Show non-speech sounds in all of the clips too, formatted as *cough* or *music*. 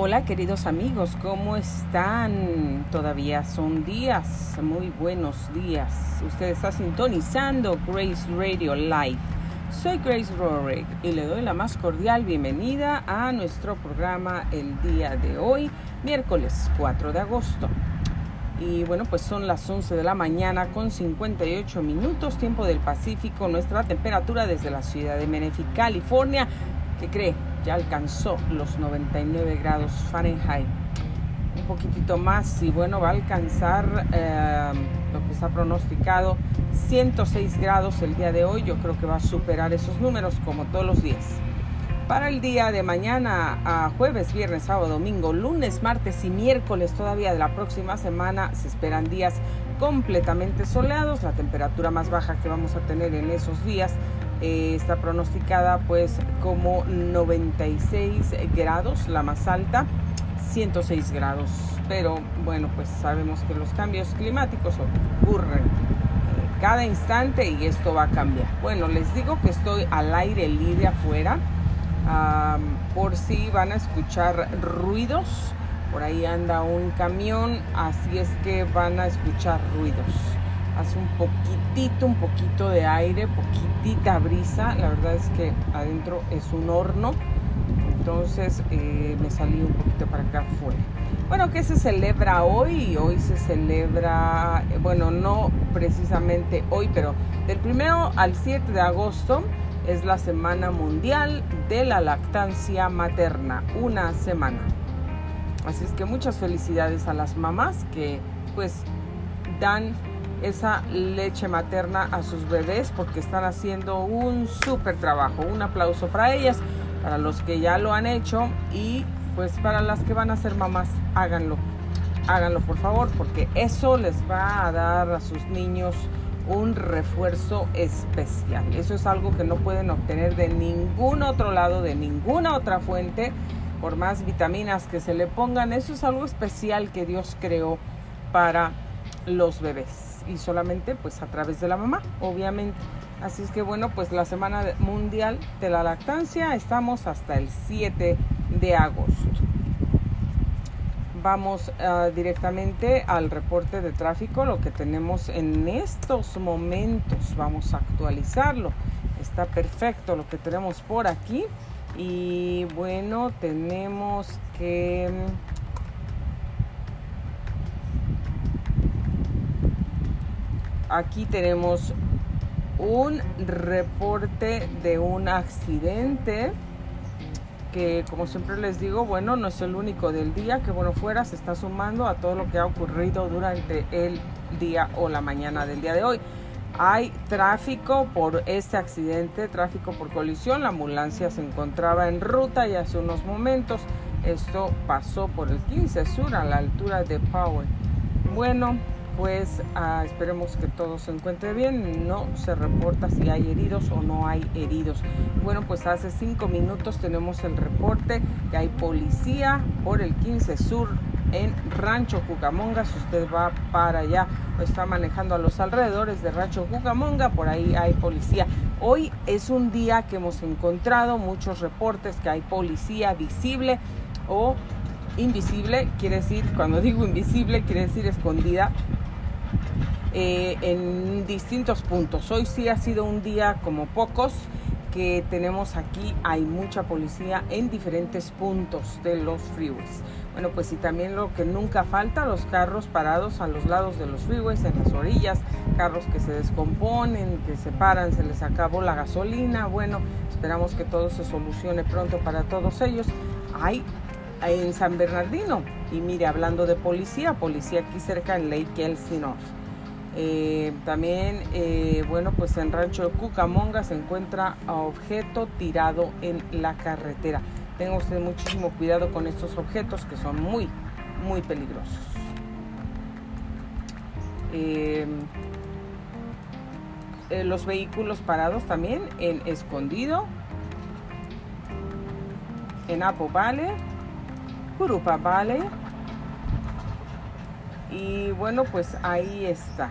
Hola queridos amigos, ¿cómo están? Todavía son días, muy buenos días. Usted está sintonizando Grace Radio Live. Soy Grace Rorick y le doy la más cordial bienvenida a nuestro programa el día de hoy, miércoles 4 de agosto. Y bueno, pues son las 11 de la mañana con 58 minutos, tiempo del Pacífico. Nuestra temperatura desde la ciudad de Menifee, California, ¿qué cree? Ya alcanzó los 99 grados Fahrenheit. Un poquitito más y bueno, va a alcanzar eh, lo que está pronosticado 106 grados el día de hoy. Yo creo que va a superar esos números como todos los días. Para el día de mañana, a jueves, viernes, sábado, domingo, lunes, martes y miércoles todavía de la próxima semana se esperan días completamente soleados. La temperatura más baja que vamos a tener en esos días eh, está pronosticada pues como 96 grados, la más alta, 106 grados. Pero bueno, pues sabemos que los cambios climáticos ocurren eh, cada instante y esto va a cambiar. Bueno, les digo que estoy al aire libre afuera, por si van a escuchar ruidos. Por ahí anda un camión, así es que van a escuchar ruidos hace un poquitito, un poquito de aire, poquitita brisa. La verdad es que adentro es un horno. Entonces eh, me salí un poquito para acá afuera. Bueno, ¿qué se celebra hoy? Hoy se celebra, eh, bueno, no precisamente hoy, pero del primero al 7 de agosto es la Semana Mundial de la Lactancia Materna. Una semana. Así es que muchas felicidades a las mamás que pues dan esa leche materna a sus bebés porque están haciendo un súper trabajo. Un aplauso para ellas, para los que ya lo han hecho y pues para las que van a ser mamás, háganlo. Háganlo por favor porque eso les va a dar a sus niños un refuerzo especial. Eso es algo que no pueden obtener de ningún otro lado, de ninguna otra fuente, por más vitaminas que se le pongan. Eso es algo especial que Dios creó para los bebés y solamente pues a través de la mamá, obviamente. Así es que bueno, pues la Semana Mundial de la Lactancia estamos hasta el 7 de agosto. Vamos uh, directamente al reporte de tráfico, lo que tenemos en estos momentos. Vamos a actualizarlo. Está perfecto lo que tenemos por aquí. Y bueno, tenemos que aquí tenemos un reporte de un accidente que como siempre les digo, bueno, no es el único del día, que bueno fuera, se está sumando a todo lo que ha ocurrido durante el día o la mañana del día de hoy. Hay tráfico por este accidente, tráfico por colisión, la ambulancia se encontraba en ruta y hace unos momentos esto pasó por el 15 Sur a la altura de Power. Bueno, pues ah, esperemos que todo se encuentre bien. No se reporta si hay heridos o no hay heridos. Bueno, pues hace cinco minutos tenemos el reporte que hay policía por el 15 Sur en Rancho Cucamonga. Si usted va para allá o está manejando a los alrededores de Rancho Cucamonga, por ahí hay policía. Hoy es un día que hemos encontrado muchos reportes que hay policía visible o invisible, quiere decir, cuando *laughs* digo invisible, quiere decir escondida eh, en distintos puntos. Hoy sí ha sido un día como pocos que tenemos aquí. Hay mucha policía en diferentes puntos de los freeways. Bueno, pues y también lo que nunca falta, los carros parados a los lados de los freeways, en las orillas, carros que se descomponen, que se paran, se les acabó la gasolina. Bueno, esperamos que todo se solucione pronto para todos ellos. Hay en San Bernardino. Y mire, hablando de policía, policía aquí cerca en Lake Elsinore. Eh, también, eh, bueno, pues en Rancho Cucamonga se encuentra objeto tirado en la carretera. Tenga usted muchísimo cuidado con estos objetos que son muy, muy peligrosos. Eh, los vehículos parados también en Escondido, en Apo Valley, Curupa Valley. Y bueno, pues ahí está.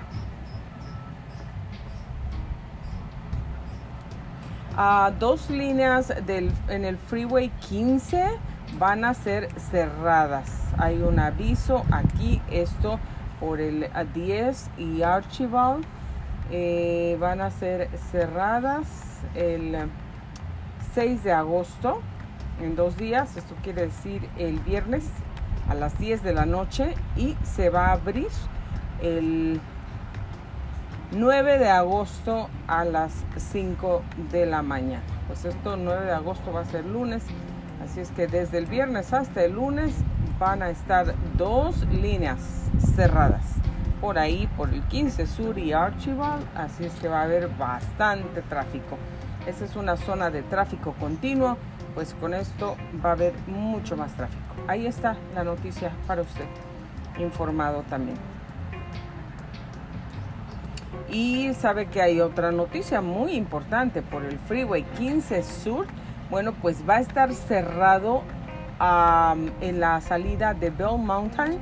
a dos líneas del, en el Freeway 15 van a ser cerradas. Hay un aviso aquí, esto por el 10 y Archibald. Eh, van a ser cerradas el 6 de agosto, en dos días, esto quiere decir el viernes a las 10 de la noche y se va a abrir el 9 de agosto a las 5 de la mañana. Pues esto 9 de agosto va a ser lunes, así es que desde el viernes hasta el lunes van a estar dos líneas cerradas por ahí, por el 15 Sur y Archibald, así es que va a haber bastante tráfico. Esa es una zona de tráfico continuo, pues con esto va a haber mucho más tráfico. Ahí está la noticia para usted, informado también. Y sabe que hay otra noticia muy importante por el Freeway 15 Sur. Bueno, pues va a estar cerrado en la salida de Bell Mountain.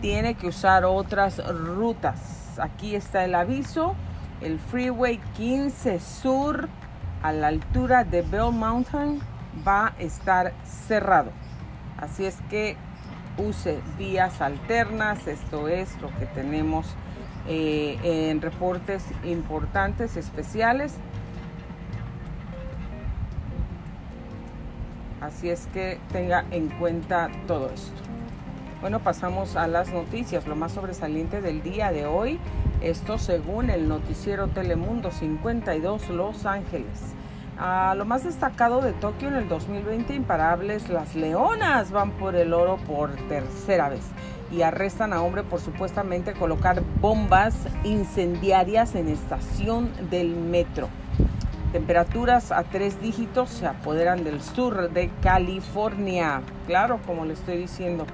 Tiene que usar otras rutas. Aquí está el aviso. El Freeway 15 Sur a la altura de Bell Mountain va a estar cerrado. Así es que use vías alternas. Esto es lo que tenemos eh, en reportes importantes, especiales. Así es que tenga en cuenta todo esto. Bueno, pasamos a las noticias. Lo más sobresaliente del día de hoy, esto según el noticiero Telemundo 52 Los Ángeles. A lo más destacado de Tokio en el 2020, imparables, las leonas van por el oro por tercera vez y arrestan a hombre por supuestamente colocar bombas incendiarias en estación del metro. Temperaturas a tres dígitos se apoderan del sur de California. Claro, como le estoy diciendo.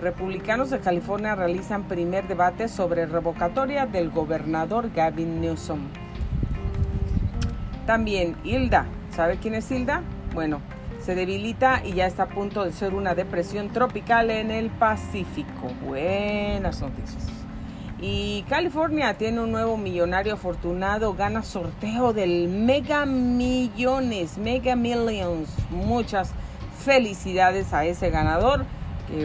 Republicanos de California realizan primer debate sobre revocatoria del gobernador Gavin Newsom. También Hilda. ¿Sabe quién es Hilda? Bueno, se debilita y ya está a punto de ser una depresión tropical en el Pacífico. Buenas noticias. Y California tiene un nuevo millonario afortunado, gana sorteo del Mega Millones, Mega Millions. Muchas felicidades a ese ganador.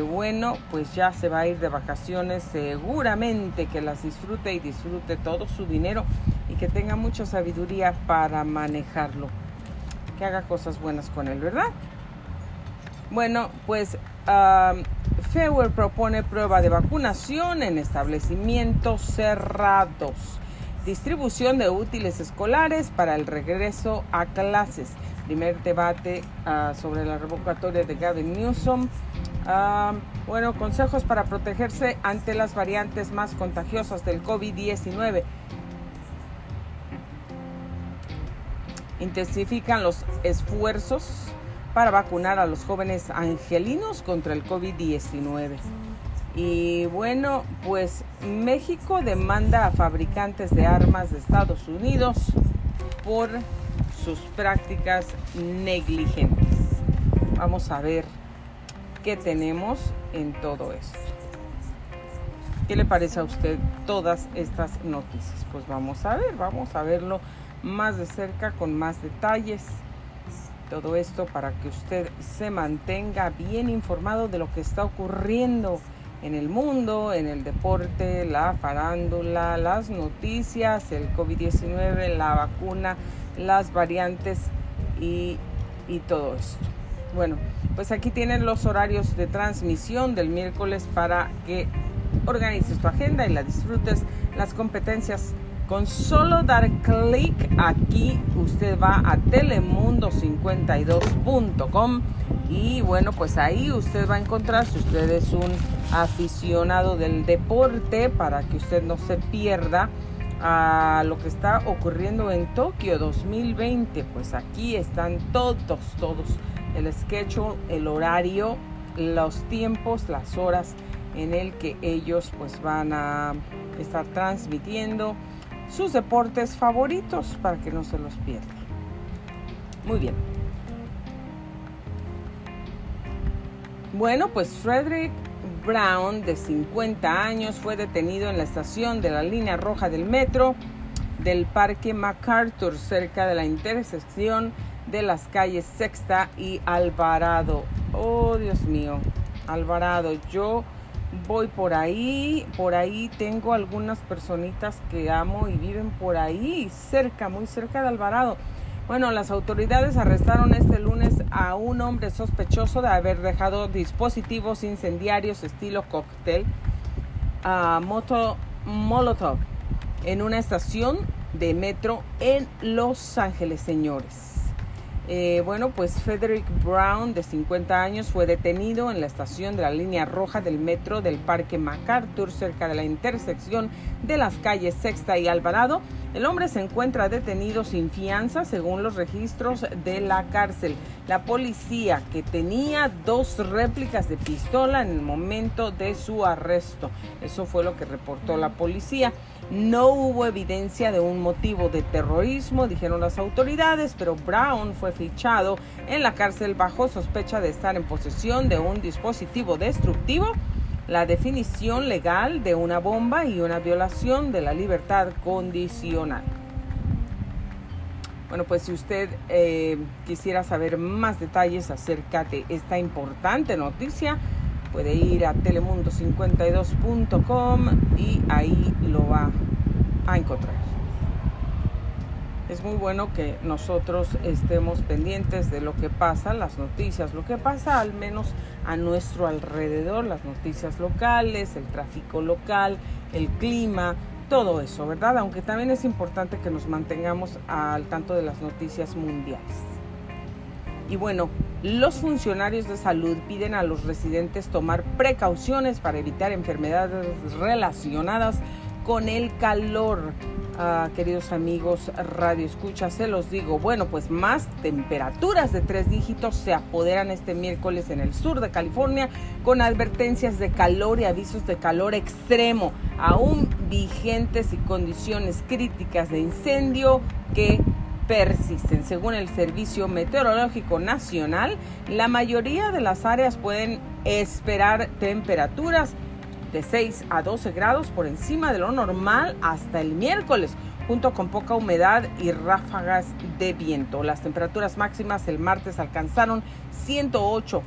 Bueno, pues ya se va a ir de vacaciones, seguramente que las disfrute y disfrute todo su dinero y que tenga mucha sabiduría para manejarlo. Que haga cosas buenas con él, ¿verdad? Bueno, pues um, propone prueba de vacunación en establecimientos cerrados. Distribución de útiles escolares para el regreso a clases. Primer debate ah, sobre la revocatoria de Gavin Newsom. Ah, bueno, consejos para protegerse ante las variantes más contagiosas del COVID-19. Intensifican los esfuerzos para vacunar a los jóvenes angelinos contra el COVID-19. Y bueno, pues México demanda a fabricantes de armas de Estados Unidos por sus prácticas negligentes. Vamos a ver qué tenemos en todo esto. ¿Qué le parece a usted todas estas noticias? Pues vamos a ver, vamos a verlo más de cerca con más detalles. Todo esto para que usted se mantenga bien informado de lo que está ocurriendo en el mundo, en el deporte, la farándula, las noticias, el COVID-19, la vacuna, las variantes y, y todo esto. Bueno, pues aquí tienen los horarios de transmisión del miércoles para que organices tu agenda y la disfrutes. Las competencias con solo dar clic aquí, usted va a telemundo52.com y bueno, pues ahí usted va a encontrar, si usted es un aficionado del deporte, para que usted no se pierda a lo que está ocurriendo en Tokio 2020, pues aquí están todos, todos, el schedule, el horario, los tiempos, las horas en el que ellos pues van a estar transmitiendo sus deportes favoritos para que no se los pierda. Muy bien. Bueno, pues Frederick Brown, de 50 años, fue detenido en la estación de la línea roja del metro del Parque MacArthur, cerca de la intersección de las calles Sexta y Alvarado. Oh, Dios mío. Alvarado, yo voy por ahí, por ahí tengo algunas personitas que amo y viven por ahí, cerca, muy cerca de Alvarado. Bueno, las autoridades arrestaron este lunes a un hombre sospechoso de haber dejado dispositivos incendiarios estilo cóctel a moto Molotov en una estación de metro en Los Ángeles, señores. Eh, bueno, pues Frederick Brown, de 50 años, fue detenido en la estación de la línea roja del metro del Parque MacArthur, cerca de la intersección de las calles Sexta y Alvarado. El hombre se encuentra detenido sin fianza, según los registros de la cárcel. La policía, que tenía dos réplicas de pistola en el momento de su arresto. Eso fue lo que reportó la policía. No hubo evidencia de un motivo de terrorismo, dijeron las autoridades, pero Brown fue fichado en la cárcel bajo sospecha de estar en posesión de un dispositivo destructivo, la definición legal de una bomba y una violación de la libertad condicional. Bueno, pues si usted eh, quisiera saber más detalles acerca de esta importante noticia, puede ir a telemundo52.com y ahí lo va a encontrar. Es muy bueno que nosotros estemos pendientes de lo que pasa, las noticias, lo que pasa al menos a nuestro alrededor, las noticias locales, el tráfico local, el clima, todo eso, ¿verdad? Aunque también es importante que nos mantengamos al tanto de las noticias mundiales. Y bueno, los funcionarios de salud piden a los residentes tomar precauciones para evitar enfermedades relacionadas con el calor. Ah, queridos amigos Radio Escucha, se los digo. Bueno, pues más temperaturas de tres dígitos se apoderan este miércoles en el sur de California con advertencias de calor y avisos de calor extremo, aún vigentes y condiciones críticas de incendio que persisten. Según el Servicio Meteorológico Nacional, la mayoría de las áreas pueden esperar temperaturas de 6 a 12 grados por encima de lo normal hasta el miércoles, junto con poca humedad y ráfagas de viento. Las temperaturas máximas el martes alcanzaron 108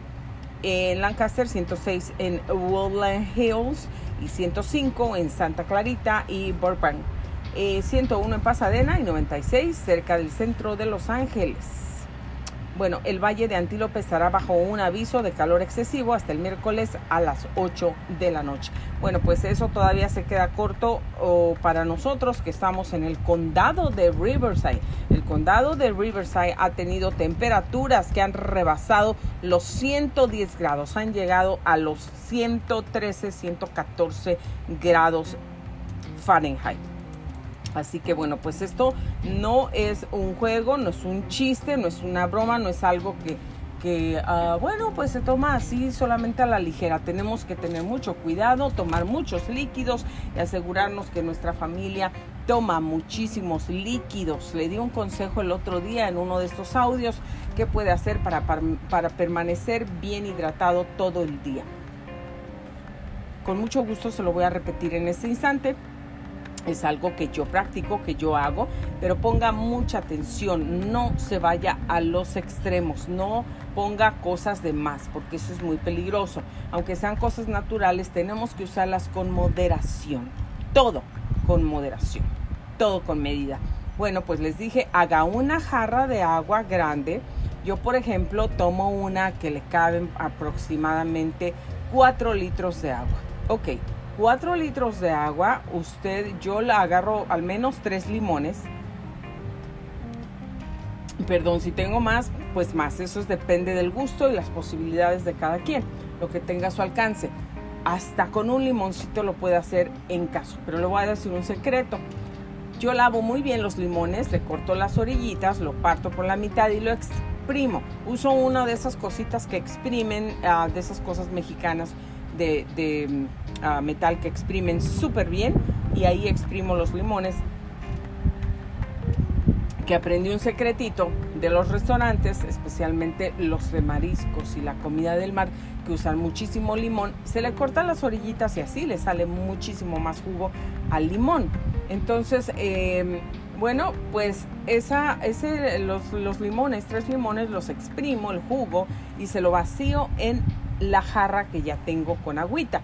en Lancaster, 106 en Woodland Hills y 105 en Santa Clarita y Burbank. 101 eh, en Pasadena y 96 cerca del centro de Los Ángeles. Bueno, el Valle de Antílope estará bajo un aviso de calor excesivo hasta el miércoles a las 8 de la noche. Bueno, pues eso todavía se queda corto para nosotros que estamos en el condado de Riverside. El condado de Riverside ha tenido temperaturas que han rebasado los 110 grados, han llegado a los 113, 114 grados Fahrenheit. Así que bueno, pues esto no es un juego, no es un chiste, no es una broma, no es algo que, que ah, bueno, pues se toma así solamente a la ligera. Tenemos que tener mucho cuidado, tomar muchos líquidos y asegurarnos que nuestra familia toma muchísimos líquidos. Le di un consejo el otro día en uno de estos audios que puede hacer para, para permanecer bien hidratado todo el día. Con mucho gusto se lo voy a repetir en este instante es algo que yo practico, que yo hago, pero ponga mucha atención, no se vaya a los extremos, no ponga cosas de más, porque eso es muy peligroso. Aunque sean cosas naturales, tenemos que usarlas con moderación, todo con moderación, todo con medida. Bueno, pues les dije, haga una jarra de agua grande. Yo, por ejemplo, tomo una que le caben aproximadamente 4 litros de agua. Ok, 4 litros de agua, usted, yo la agarro al menos 3 limones. Perdón, si tengo más, pues más. Eso depende del gusto y las posibilidades de cada quien, lo que tenga a su alcance. Hasta con un limoncito lo puede hacer en caso, pero le voy a decir un secreto. Yo lavo muy bien los limones, le corto las orillitas, lo parto por la mitad y lo exprimo. Uso una de esas cositas que exprimen, ah, de esas cosas mexicanas de, ah, metal que exprimen súper bien y ahí exprimo los limones que aprendí un secretito de los restaurantes, especialmente los de mariscos y la comida del mar, que usan muchísimo limón, se le cortan las orillitas y así le sale muchísimo más jugo al limón. Entonces, em, Bueno, pues esa, ese, los, los limones, tres limones, los exprimo, el jugo, y se lo vacío en la jarra que ya tengo con agüita,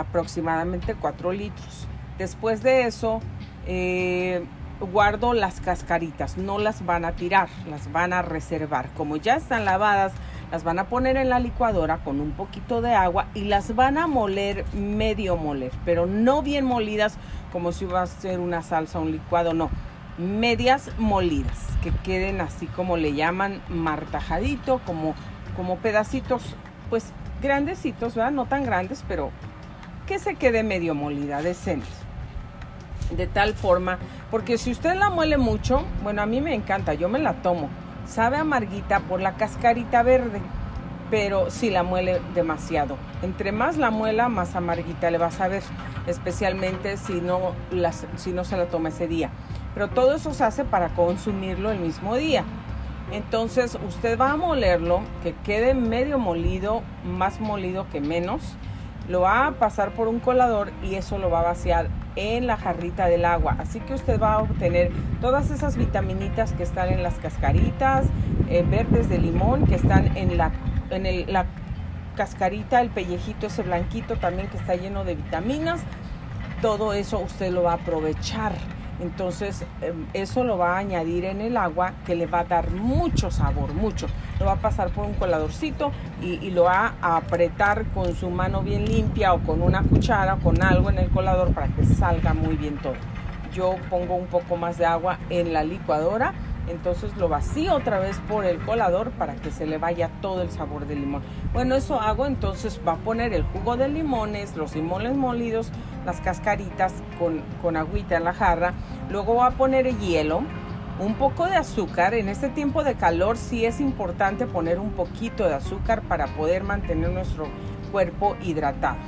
aproximadamente 4 litros. Después de eso, eh, guardo las cascaritas, no las van a tirar, las van a reservar. Como ya están lavadas, las van a poner en la licuadora con un poquito de agua y las van a moler medio moler, pero no bien molidas como si iba a ser una salsa, un licuado, no. Medias molidas, que queden así como le llaman martajadito, como, como pedacitos, pues grandecitos, ¿verdad? No tan grandes, pero que se quede medio molida, decente de tal forma, porque si usted la muele mucho, bueno, a mí me encanta, yo me la tomo, sabe amarguita por la cascarita verde, pero si la muele demasiado. Entre más la muela, más amarguita le va a saber, especialmente si no, si no se la toma ese día. Pero todo eso se hace para consumirlo el mismo día. Entonces usted va a molerlo, que quede medio molido, más molido que menos. Lo va a pasar por un colador y eso lo va a vaciar en la jarrita del agua. Así que usted va a obtener todas esas vitaminitas que están en las cascaritas verdes de limón, que están en la, en la cascarita, el pellejito ese blanquito también que está lleno de vitaminas. Todo eso usted lo va a aprovechar. Entonces em, eso lo va a añadir en el agua que le va a dar mucho sabor, mucho. Lo va a pasar por un coladorcito y, lo va a apretar con su mano bien limpia o con una cuchara o con algo en el colador para que salga muy bien todo. Yo pongo un poco más de agua en la licuadora entonces lo vacío otra vez por el colador para que se le vaya todo el sabor del limón. Bueno, eso hago, entonces va a poner el jugo de limones, los limones molidos, las cascaritas con, con agüita en la jarra. Luego va a poner el hielo, un poco de azúcar. En este tiempo de calor sí es importante poner un poquito de azúcar para poder mantener nuestro cuerpo hidratado.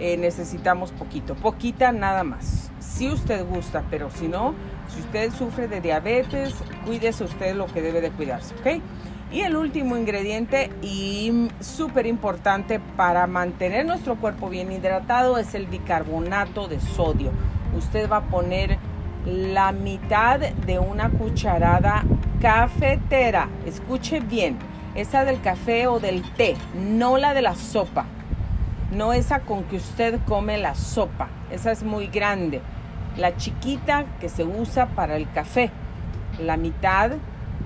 Eh, necesitamos poquito, poquita nada más. Si usted gusta, pero si no, si usted sufre de diabetes, cuídese usted lo que debe de cuidarse, ¿ok? Y el último ingrediente y súper importante para mantener nuestro cuerpo bien hidratado es el bicarbonato de sodio. Usted va a poner la mitad de una cucharada cafetera. Escuche bien, esa del café o del té, no la de la sopa. No esa con que usted come la sopa. Esa es muy grande la chiquita que se usa para el café, la mitad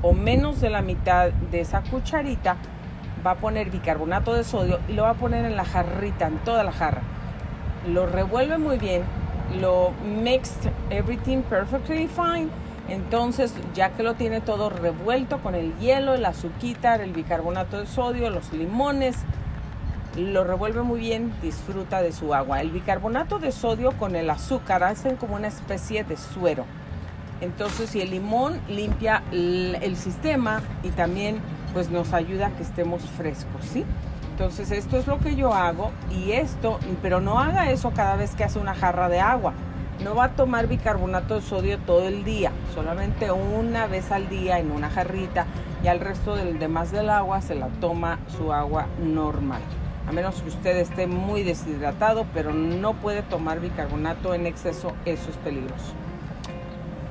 o menos de la mitad de esa cucharita va a poner bicarbonato de sodio y lo va a poner en la jarrita, en toda la jarra. Lo revuelve muy bien, lo mixed everything perfectly fine. Entonces, ya que lo tiene todo revuelto con el hielo, el azúcar, el bicarbonato de sodio, los limones, lo revuelve muy bien, disfruta de su agua. El bicarbonato de sodio con el azúcar hacen como una especie de suero. Entonces, si el limón limpia el, sistema y también pues nos ayuda a que estemos frescos, ¿sí? Entonces, esto es lo que yo hago y esto, pero no haga eso cada vez que hace una jarra de agua. No va a tomar bicarbonato de sodio todo el día, solamente una vez al día en una jarrita y al resto del demás del agua se la toma su agua normal a menos que usted esté muy deshidratado, pero no puede tomar bicarbonato en exceso, eso es peligroso.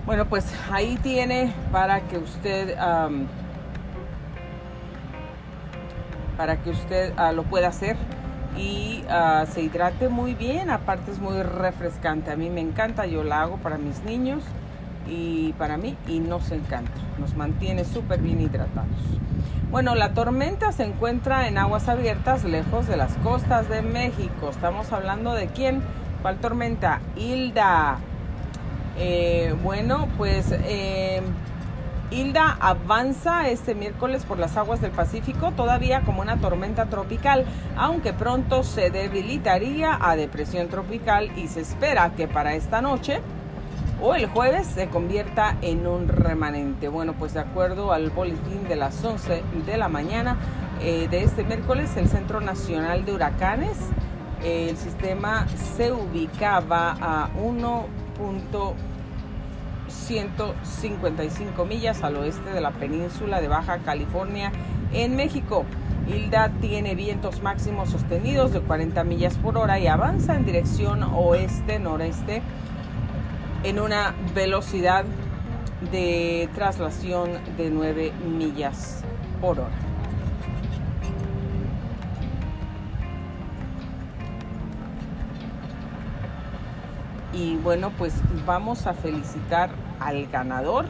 Bueno, pues ahí tiene para que usted para que usted ah, lo pueda hacer y ah, se hidrate muy bien. Aparte es muy refrescante. A mí me encanta, yo la hago para mis niños y para mí y nos encanta. Nos mantiene súper bien hidratados. Bueno, la tormenta se encuentra en aguas abiertas lejos de las costas de México. Estamos hablando de quién? ¿Cuál tormenta? Hilda. Eh, bueno, pues eh, Hilda avanza este miércoles por las aguas del Pacífico todavía como una tormenta tropical, aunque pronto se debilitaría a depresión tropical y se espera que para esta noche o el jueves se convierta en un remanente. Bueno, pues de acuerdo al boletín de las 11 de la mañana eh, de este miércoles, el Centro Nacional de Huracanes, el sistema se ubicaba a 1.155 millas al oeste de la península de Baja California en México. Hilda tiene vientos máximos sostenidos de 40 millas por hora y avanza en dirección oeste-noreste en una velocidad de traslación de 9 millas por hora. Y bueno, pues vamos a felicitar al ganador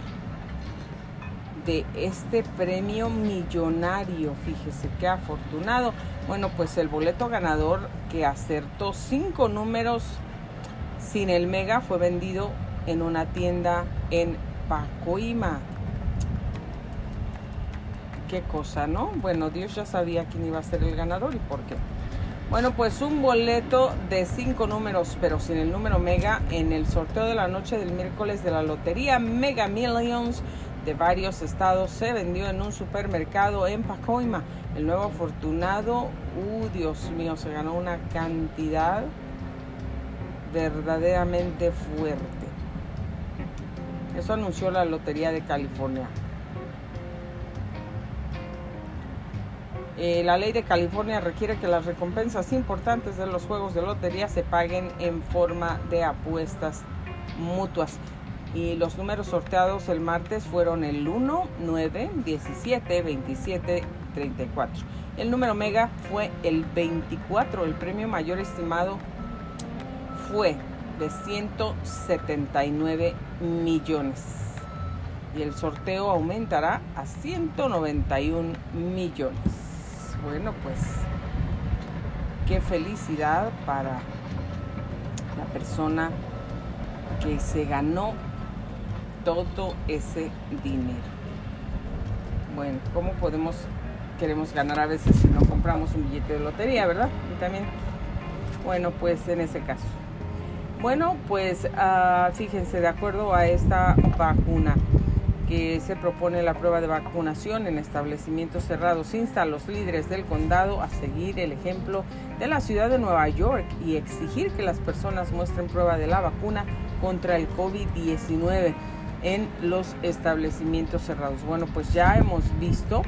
de este premio millonario. Fíjese qué afortunado. Bueno, pues el boleto ganador que acertó cinco números sin el mega fue vendido en una tienda en Pacoima. Qué cosa, ¿no? Bueno, Dios ya sabía quién iba a ser el ganador y por qué. Bueno, pues un boleto de cinco números, pero sin el número mega, en el sorteo de la noche del miércoles de la lotería Mega Millions de varios estados se vendió en un supermercado en Pacoima. El nuevo afortunado, uh, Dios mío, se ganó una cantidad verdaderamente fuerte. Eso anunció la Lotería de California. Eh, la ley de California requiere que las recompensas importantes de los juegos de lotería se paguen en forma de apuestas mutuas y los números sorteados el martes fueron el 1, 9, 17, 27, 34. El número mega fue el 24, el premio mayor estimado fue de 179 millones y el sorteo aumentará a 191 millones. Bueno, pues qué felicidad para la persona que se ganó todo ese dinero. Bueno, ¿cómo podemos, queremos ganar a veces si no compramos un billete de lotería, verdad? Y también, bueno, pues en ese caso. Bueno, pues uh, fíjense, de acuerdo a esta vacuna que se propone la prueba de vacunación en establecimientos cerrados, insta a los líderes del condado a seguir el ejemplo de la ciudad de Nueva York y exigir que las personas muestren prueba de la vacuna contra el COVID-19 en los establecimientos cerrados. Bueno, pues ya hemos visto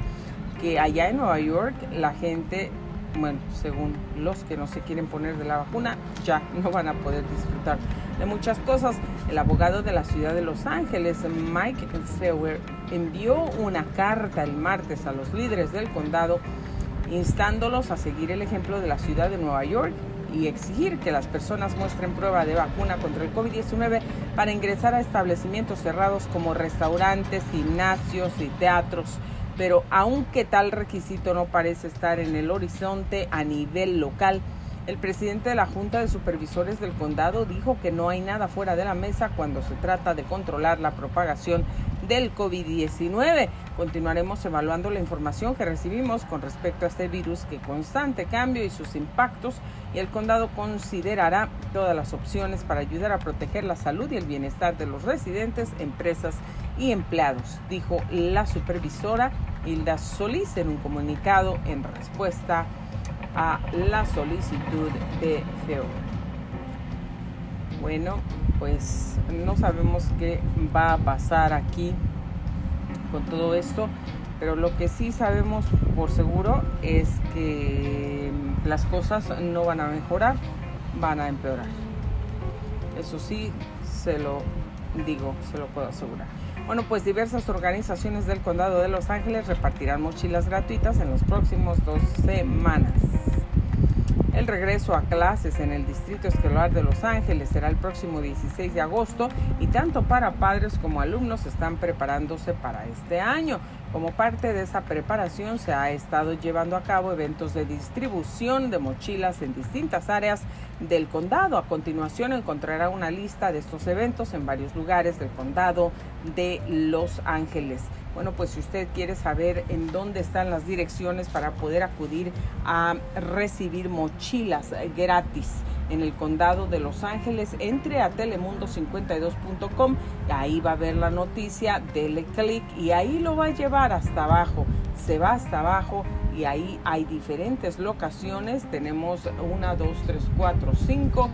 que allá en Nueva York la gente, bueno, según los que no se quieren poner de la vacuna, ya no van a poder disfrutar de muchas cosas. El abogado de la ciudad de Los Ángeles, Mike Feuer, envió una carta el martes a los líderes del condado instándolos a seguir el ejemplo de la ciudad de Nueva York y exigir que las personas muestren prueba de vacuna contra el COVID-19 para ingresar a establecimientos cerrados como restaurantes, gimnasios y teatros. Pero aunque tal requisito no parece estar en el horizonte a nivel local, el presidente de la Junta de Supervisores del Condado dijo que no hay nada fuera de la mesa cuando se trata de controlar la propagación del COVID-19. Continuaremos evaluando la información que recibimos con respecto a este virus que constante cambio y sus impactos y el condado considerará todas las opciones para ayudar a proteger la salud y el bienestar de los residentes, empresas y empleados, dijo la supervisora Hilda Solís en un comunicado en respuesta la solicitud de FEO. Bueno, pues no sabemos qué va a pasar aquí con todo esto, pero lo que sí sabemos por seguro es que las cosas no van a mejorar, van a empeorar. Eso sí, se lo digo, se lo puedo asegurar. Bueno, pues diversas organizaciones del condado de Los Ángeles repartirán mochilas gratuitas en los próximos dos semanas. El regreso a clases en el Distrito Escolar de Los Ángeles será el próximo 16 de agosto y tanto para padres como alumnos están preparándose para este año. Como parte de esa preparación se ha estado llevando a cabo eventos de distribución de mochilas en distintas áreas del condado. A continuación encontrará una lista de estos eventos en varios lugares del condado de Los Ángeles. Bueno, pues si usted quiere saber en dónde están las direcciones para poder acudir a recibir mochilas gratis en el condado de Los Ángeles, entre a telemundo52.com, ahí va a ver la noticia, dele clic y ahí lo va a llevar hasta abajo. Se va hasta abajo y ahí hay diferentes locaciones. Tenemos una, dos, tres, cuatro, cinco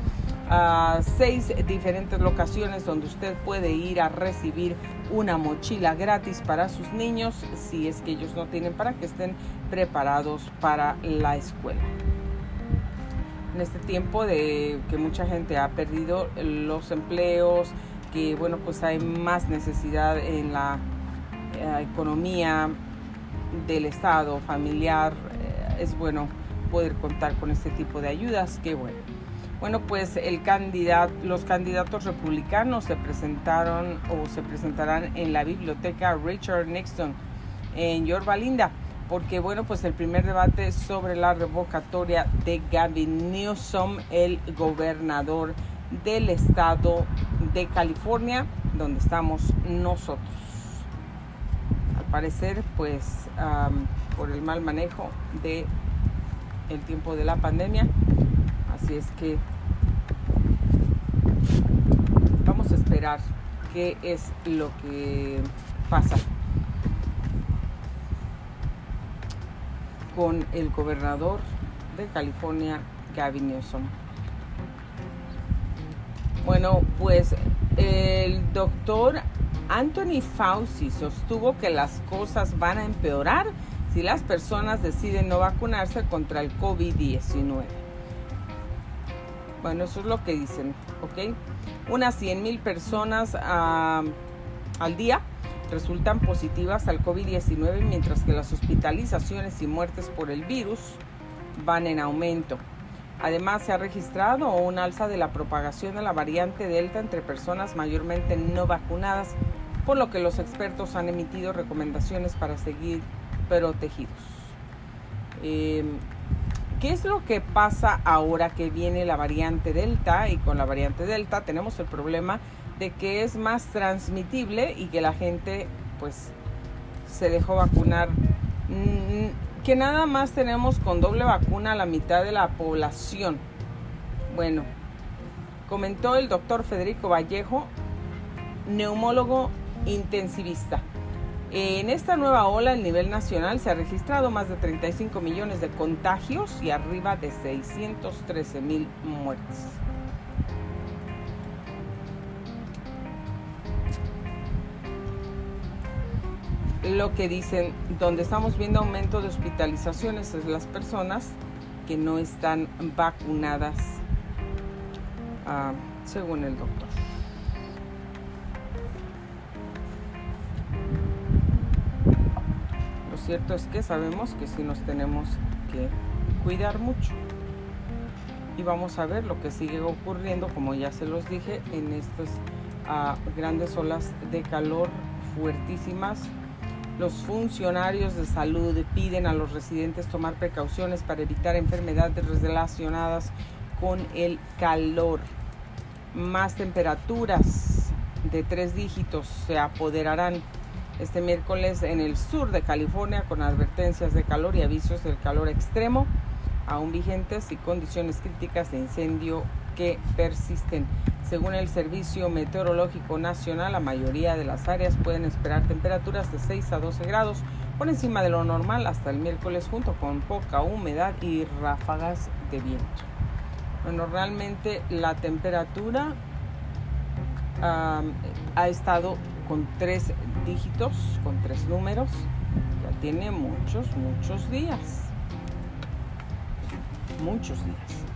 seis diferentes locaciones donde usted puede ir a recibir una mochila gratis para sus niños si es que ellos no tienen para que estén preparados para la escuela. En este tiempo de que mucha gente ha perdido los empleos, que bueno pues hay más necesidad en la eh, economía del estado familiar eh, es bueno poder contar con este tipo de ayudas que bueno bueno pues el los candidatos republicanos se presentaron o se presentarán en la biblioteca Richard Nixon en Yorba Linda porque bueno, pues el primer debate sobre la revocatoria de Gavin Newsom, el gobernador del estado de California, donde estamos nosotros. Al parecer, pues por el mal manejo de el tiempo de la pandemia, así es que vamos a esperar qué es lo que pasa con el gobernador de California, Gavin Newsom. Bueno, pues el doctor Anthony Fauci sostuvo que las cosas van a empeorar si las personas deciden no vacunarse contra el COVID-19. Bueno, eso es lo que dicen, ¿ok? Unas 100 mil personas al día resultan positivas al COVID-19 mientras que las hospitalizaciones y muertes por el virus van en aumento. Además, se ha registrado un alza de la propagación de la variante Delta entre personas mayormente no vacunadas, por lo que los expertos han emitido recomendaciones para seguir protegidos. Em, ¿Qué es lo que pasa ahora que viene la variante Delta? Y con la variante Delta tenemos el problema de que es más transmitible y que la gente pues se dejó vacunar. Mm, que nada más tenemos con doble vacuna a la mitad de la población. Bueno, comentó el doctor Federico Vallejo, neumólogo intensivista. En esta nueva ola a nivel nacional se ha registrado más de 35 millones de contagios y arriba de 613 mil muertes. lo que dicen, donde estamos viendo aumento de hospitalizaciones es las personas que no están vacunadas, ah, según el doctor. Cierto es que sabemos que sí nos tenemos que cuidar mucho. Y vamos a ver lo que sigue ocurriendo, como ya se los dije, en estas ah, grandes olas de calor fuertísimas los funcionarios de salud piden a los residentes tomar precauciones para evitar enfermedades relacionadas con el calor. Más temperaturas de tres dígitos se apoderarán este miércoles en el sur de California con advertencias de calor y avisos del calor extremo aún vigentes y condiciones críticas de incendio que persisten. Según el Servicio Meteorológico Nacional, la mayoría de las áreas pueden esperar temperaturas de 6 a 12 grados por encima de lo normal hasta el miércoles junto con poca humedad y ráfagas de viento. Bueno, realmente la temperatura ha estado con tres dígitos, con tres números, ya tiene muchos, muchos días. Muchos días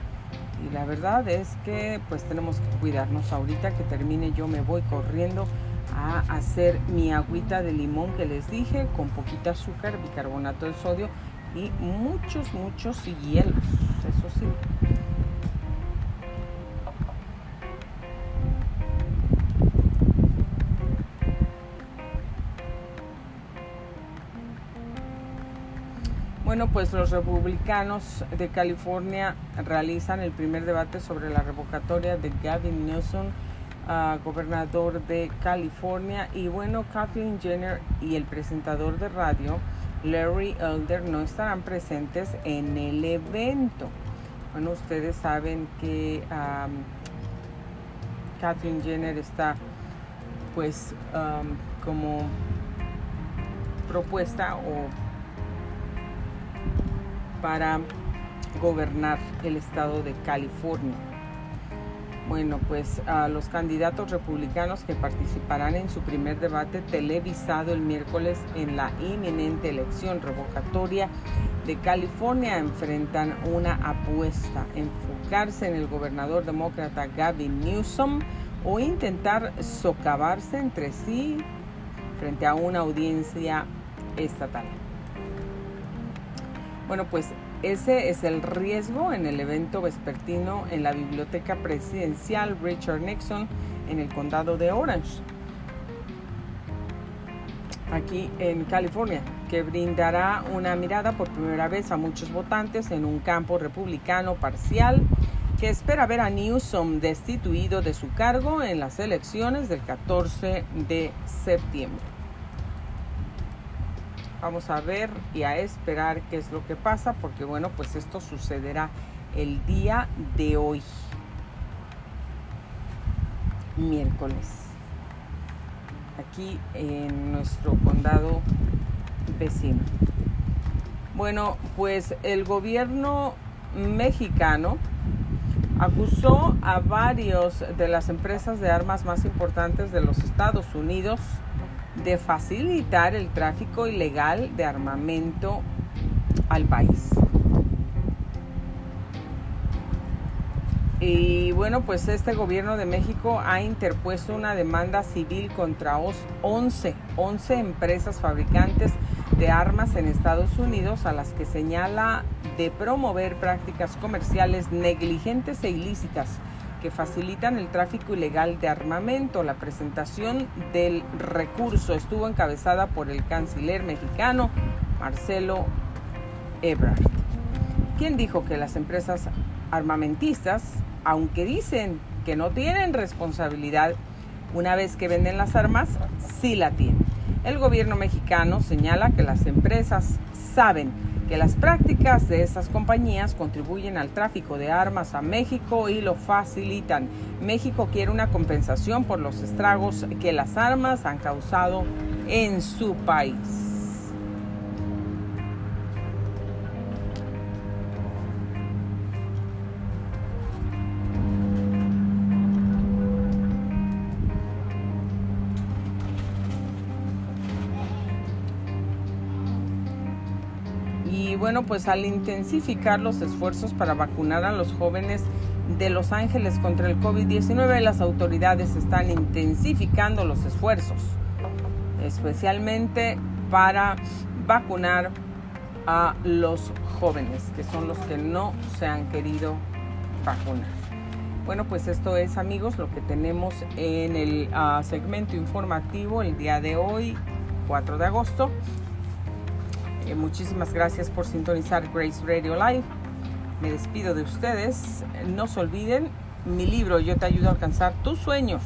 y la verdad es que pues tenemos que cuidarnos. Ahorita que termine yo me voy corriendo a hacer mi agüita de limón que les dije con poquita azúcar, bicarbonato de sodio y muchos, muchos hielos. Eso sí. Bueno, pues los republicanos de California realizan el primer debate sobre la revocatoria de Gavin Newsom, gobernador de California. Y bueno, Kathleen Jenner y el presentador de radio, Larry Elder, no estarán presentes en el evento. Bueno, ustedes saben que Kathleen Jenner está pues como propuesta o para gobernar el estado de California. Bueno, pues a los candidatos republicanos que participarán en su primer debate televisado el miércoles en la inminente elección revocatoria de California enfrentan una apuesta, enfocarse en el gobernador demócrata Gavin Newsom o intentar socavarse entre sí frente a una audiencia estatal. Bueno, pues ese es el riesgo en el evento vespertino en la biblioteca presidencial Richard Nixon en el condado de Orange, aquí en California, que brindará una mirada por primera vez a muchos votantes en un campo republicano parcial que espera ver a Newsom destituido de su cargo en las elecciones del 14 de septiembre. Vamos a ver y a esperar qué es lo que pasa, porque bueno, pues esto sucederá el día de hoy, miércoles, aquí en nuestro condado vecino. Bueno, pues el gobierno mexicano acusó a varios de las empresas de armas más importantes de los Estados Unidos de facilitar el tráfico ilegal de armamento al país. Y bueno, pues este gobierno de México ha interpuesto una demanda civil contra 11, 11 empresas fabricantes de armas en Estados Unidos a las que señala de promover prácticas comerciales negligentes e ilícitas que facilitan el tráfico ilegal de armamento. La presentación del recurso estuvo encabezada por el canciller mexicano Marcelo Ebrard, quien dijo que las empresas armamentistas, aunque dicen que no tienen responsabilidad una vez que venden las armas, sí la tienen. El gobierno mexicano señala que las empresas saben que las prácticas de estas compañías contribuyen al tráfico de armas a México y lo facilitan. México quiere una compensación por los estragos que las armas han causado en su país. Bueno, pues al intensificar los esfuerzos para vacunar a los jóvenes de Los Ángeles contra el COVID-19, las autoridades están intensificando los esfuerzos, especialmente para vacunar a los jóvenes, que son los que no se han querido vacunar. Bueno, pues esto es amigos lo que tenemos en el ah, segmento informativo el día de hoy, 4 de agosto. Eh, muchísimas gracias por sintonizar Grace Radio Live. Me despido de ustedes. No se olviden, mi libro Yo te ayudo a alcanzar tus sueños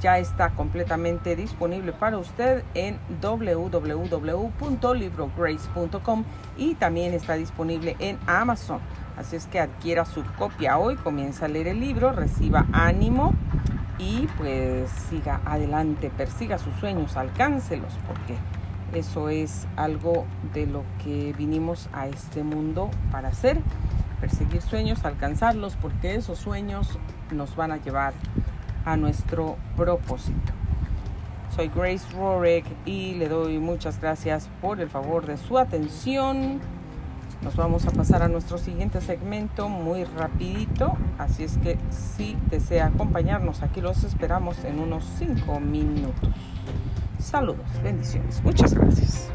ya está completamente disponible para usted en www.librograce.com y también está disponible en Amazon. Así es que adquiera su copia hoy, comienza a leer el libro, reciba ánimo y pues siga adelante, persiga sus sueños, alcáncelos porque eso es algo de lo que vinimos a este mundo para hacer, perseguir sueños, alcanzarlos, porque esos sueños nos van a llevar a nuestro propósito. Soy Grace Rorick y le doy muchas gracias por el favor de su atención. Nos vamos a pasar a nuestro siguiente segmento muy rapidito, así es que si desea acompañarnos, aquí los esperamos en unos 5 minutos. Saludos, bendiciones. Muchas gracias.